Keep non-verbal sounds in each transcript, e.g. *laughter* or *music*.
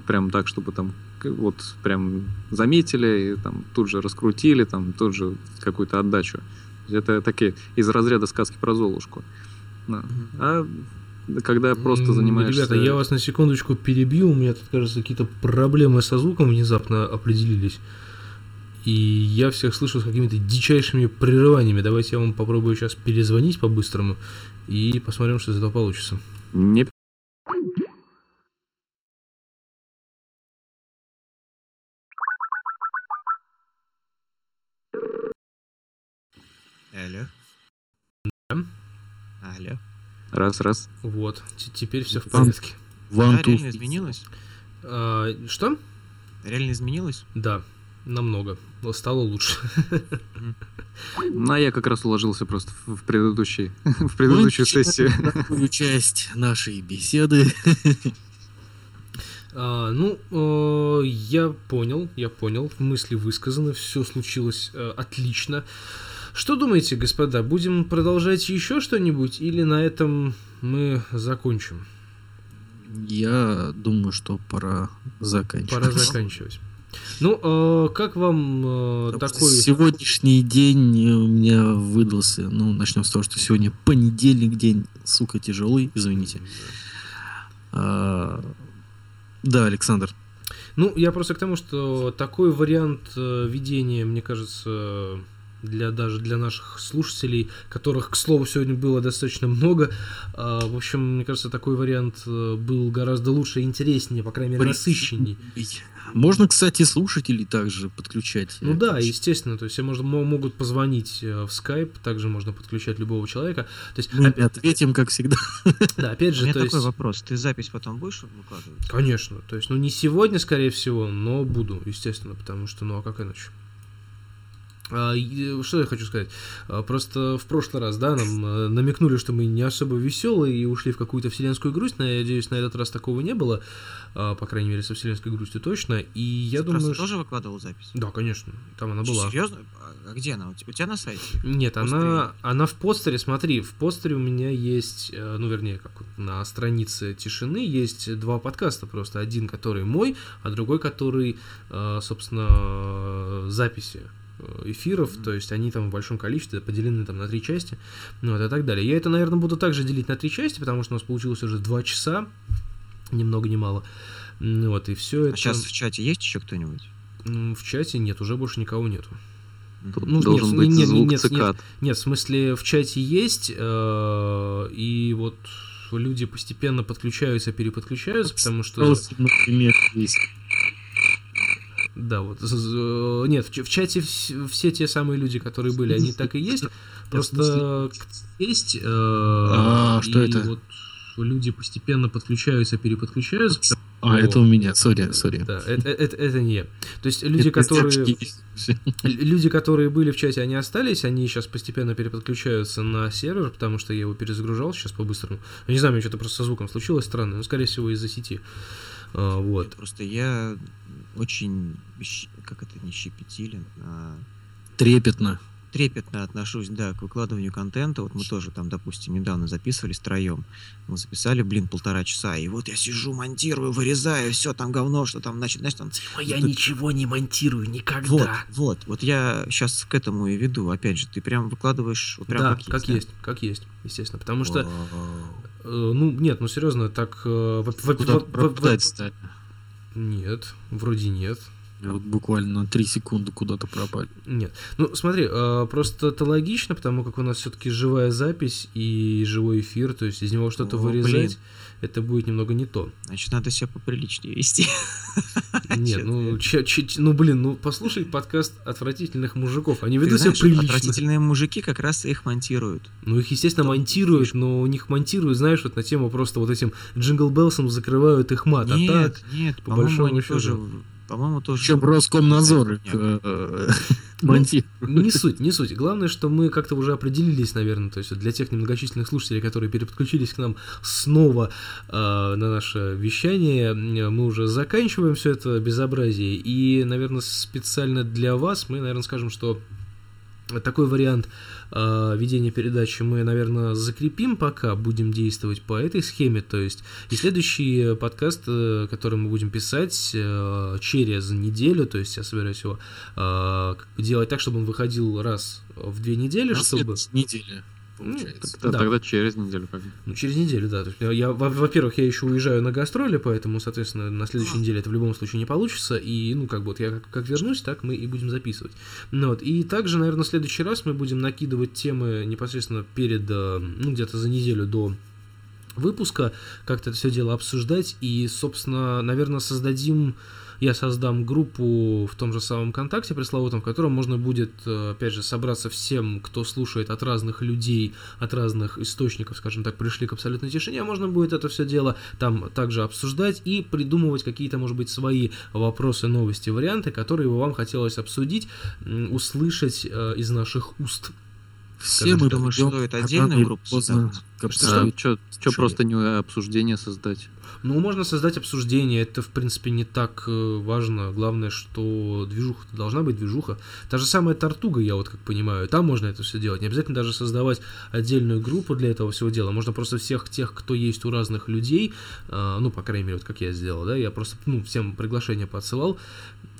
прям так, чтобы там вот прям заметили, и там тут же раскрутили, там тут же какую-то отдачу. Это такие из разряда сказки про Золушку. Да. А когда просто занимаешься... Ребята, я вас на секундочку перебью, у меня тут, кажется, какие-то проблемы со звуком внезапно определились. И я всех слышу с какими-то дичайшими прерываниями. Давайте я вам попробую сейчас перезвонить по-быстрому и посмотрим, что из этого получится. Не Алло. Да. Алло. Раз, раз. Вот, т- теперь все в порядке. Да, реально изменилось? А, что? Реально изменилось? Да, намного. Но Стало лучше. Ну, а я как раз уложился просто в предыдущий, в *laughs* предыдущую сессию. Часть нашей беседы. *laughs* А, ну, э, я понял, я понял, мысли высказаны, все случилось э, отлично. Что думаете, господа, будем продолжать еще что-нибудь или на этом мы закончим? Я думаю, что пора заканчивать. Пора заканчивать. Ну, э, как вам э, такой... Сегодняшний день у меня выдался. Ну, начнем с того, что сегодня понедельник, день, сука, тяжелый, извините. А, да, Александр. Ну, я просто к тому, что такой вариант э, ведения, мне кажется, для даже для наших слушателей, которых, к слову, сегодня было достаточно много, э, в общем, мне кажется, такой вариант э, был гораздо лучше и интереснее, по крайней мере, насыщенней. Можно, кстати, слушателей также подключать. Ну да, естественно, то есть все можно, мо- могут позвонить э, в Skype, также можно подключать любого человека. То есть, Мы опять, ответим, как всегда. *laughs* да, опять У же, меня то такой есть... вопрос. Ты запись потом будешь выкладывать? Конечно, то есть, ну не сегодня, скорее всего, но буду, естественно, потому что, ну а как иначе? А, и, Что я хочу сказать? А, Просто в прошлый раз, да, нам э, намекнули, что мы не особо веселые и ушли в какую-то вселенскую грусть. но Я надеюсь, на этот раз такого не было, а, по крайней мере, со вселенской грустью точно. И я Ты думаю, что... тоже выкладывал запись? Да, конечно, там она была. Серьезно? А где она? У те- у тебя на сайте? Нет, она, она в постере, смотри, в постере у меня есть, э, ну, вернее, как на странице тишины есть два подкаста просто. Один, который мой, а другой, который, э, собственно, э, записи э, эфиров, то есть они там в большом количестве поделены там на три части, ну, вот, и так далее. Я это, наверное, буду также делить на три части, потому что у нас получилось уже два часа, ни много ни мало. Ну, Вот, и все это... А сейчас в чате есть еще кто-нибудь? В чате нет, уже больше никого нету. Тут Ну, должен нет, быть нет, звук нет, цикад. Нет, в смысле, в чате есть, э, и вот люди постепенно подключаются, переподключаются, потому что... Просто, например, есть. Да, вот. з- Нет, в чате вс- все те самые люди, которые были, они так и есть. Просто есть. э, А, что это? Вот люди постепенно подключаются, переподключаются. А, это у меня, сори, сори. Да, это, это, это не я. То есть люди, Это которые... Люди, которые были в чате, они остались, они сейчас постепенно переподключаются на сервер, потому что я его перезагружал сейчас по-быстрому. Я не знаю, у меня что-то просто со звуком случилось странно, но, скорее всего, из-за сети. А, вот. Просто я очень, как это, не щепетилен, а Трепетно. трепетно отношусь, да, к выкладыванию контента. Вот мы тоже там, допустим, недавно записывались втроем. Мы записали, блин, полтора часа. И вот я сижу, монтирую, вырезаю, все там говно, что там, значит, значит, там... я Вот- ничего не монтирую Вот, никогда. вот, вот я сейчас к этому и веду. Опять же, ты прям выкладываешь вот прям да, как, как да? есть, как есть, естественно. Потому что, э, ну, нет, ну серьезно, так... э, во-? Нет, вроде нет. Вот буквально на 3 секунды куда-то пропали. Нет. Ну, смотри, э, просто это логично, потому как у нас все-таки живая запись и живой эфир, то есть из него что-то О, вырезать, блин. это будет немного не то. Значит, надо себя поприличнее вести. Нет, ну, *laughs* че- че- ну, блин, ну, послушай подкаст отвратительных мужиков. Они ведут себя прилично. отвратительные мужики как раз их монтируют. Ну, их, естественно, монтируют, но у них монтируют, знаешь, вот на тему просто вот этим джингл белсом закрывают их мат. а нет, так, нет, по большому счету. тоже, по-моему, тоже... Причем Роскомнадзор Нет. э, Ну, монтирует. не суть, не суть. Главное, что мы как-то уже определились, наверное, то есть для тех немногочисленных слушателей, которые переподключились к нам снова э, на наше вещание, э, мы уже заканчиваем все это безобразие. И, наверное, специально для вас мы, наверное, скажем, что Такой вариант э, ведения передачи мы, наверное, закрепим пока, будем действовать по этой схеме, то есть и следующий подкаст, э, который мы будем писать э, через неделю, то есть я собираюсь его э, делать так, чтобы он выходил раз в две недели, На чтобы... неделя получается. Тогда, Да. тогда через неделю как. Ну, через неделю, да. То есть, я, во- во-первых, я еще уезжаю на гастроли, поэтому, соответственно, на следующей неделе это в любом случае не получится. И, ну, как бы вот я как, как вернусь, так мы и будем записывать. Ну, вот. И также, наверное, в следующий раз мы будем накидывать темы непосредственно перед, э, ну, где-то за неделю до выпуска, как-то это все дело обсуждать. И, собственно, наверное, создадим я создам группу в том же самом ВКонтакте пресловутом, в котором можно будет, э, опять же, собраться всем, кто слушает от разных людей, от разных источников, скажем так, пришли к абсолютной тишине, а можно будет это все дело там также обсуждать и придумывать какие-то, может быть, свои вопросы, новости, варианты, которые бы вам хотелось обсудить, услышать э, из наших уст. Все мы думаешь, придем стоит рано отдельную или группу поздно создать? к А абсолютной что решение. просто не обсуждение создать? Ну, можно создать обсуждение, это, в принципе, не так э, важно. Главное, что движуха должна быть движуха. Та же самая Тартуга, я вот как понимаю, там можно это все делать. Не обязательно даже создавать отдельную группу для этого всего дела. Можно просто всех тех, кто есть у разных людей, э, ну, по крайней мере, вот как я сделал, да, я просто, ну, всем приглашение подсылал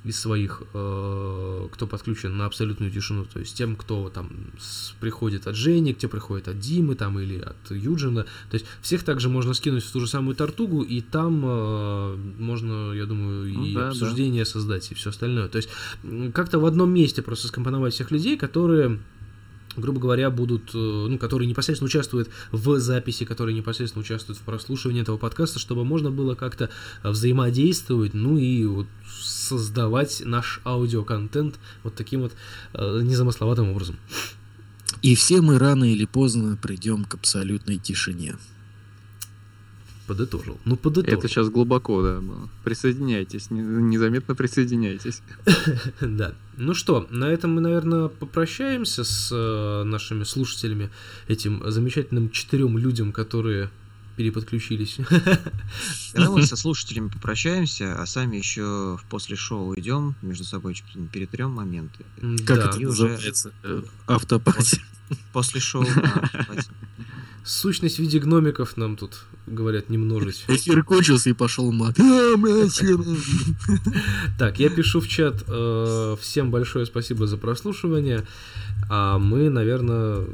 из своих, э, кто подключен на абсолютную тишину, то есть тем, кто там с- приходит от Жени, кто приходит от Димы там или от Юджина, то есть всех также можно скинуть в ту же самую Тартугу, и там э, можно, я думаю, и Ну да, да. обсуждение создать, и все остальное. То есть как-то в одном месте просто скомпоновать всех людей, которые грубо говоря, будут, э, ну, которые непосредственно участвуют в записи, которые непосредственно участвуют в прослушивании этого подкаста, чтобы можно было как-то взаимодействовать, ну и вот создавать наш аудиоконтент вот таким вот э, незамысловатым образом. И все мы рано или поздно придем к абсолютной тишине. Подытожил. Ну, подытожил. Это сейчас глубоко, да. было. Присоединяйтесь, не- незаметно присоединяйтесь. *laughs* Да. Ну что, на этом мы, наверное, попрощаемся с э, нашими слушателями, этим замечательным четырем людям, которые переподключились. Давай мы со слушателями попрощаемся, а сами еще в после шоу идем, между собой перетрем моменты. Как Да. это И уже- называется? Э, Автопати. *laughs* После шоу. Сущность в виде гномиков нам тут говорят не множить. Эфир кончился и пошел мат. Так, я пишу в чат. э, всем большое спасибо за прослушивание. А мы, наверное,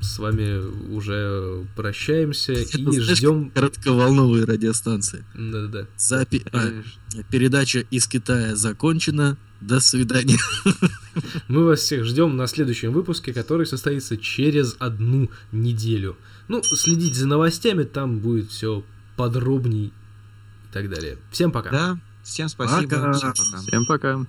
с вами уже прощаемся *laughs* и Знаешь, ждем. Коротковолновые радиостанции. Да-да-да. Запи- а, передача из Китая закончена. До свидания. *laughs* Мы вас всех ждем на следующем выпуске, который состоится через одну неделю. Ну, следите за новостями, там будет все подробней и так далее. Всем пока. Да, всем спасибо. Пока. всем пока. Всем пока.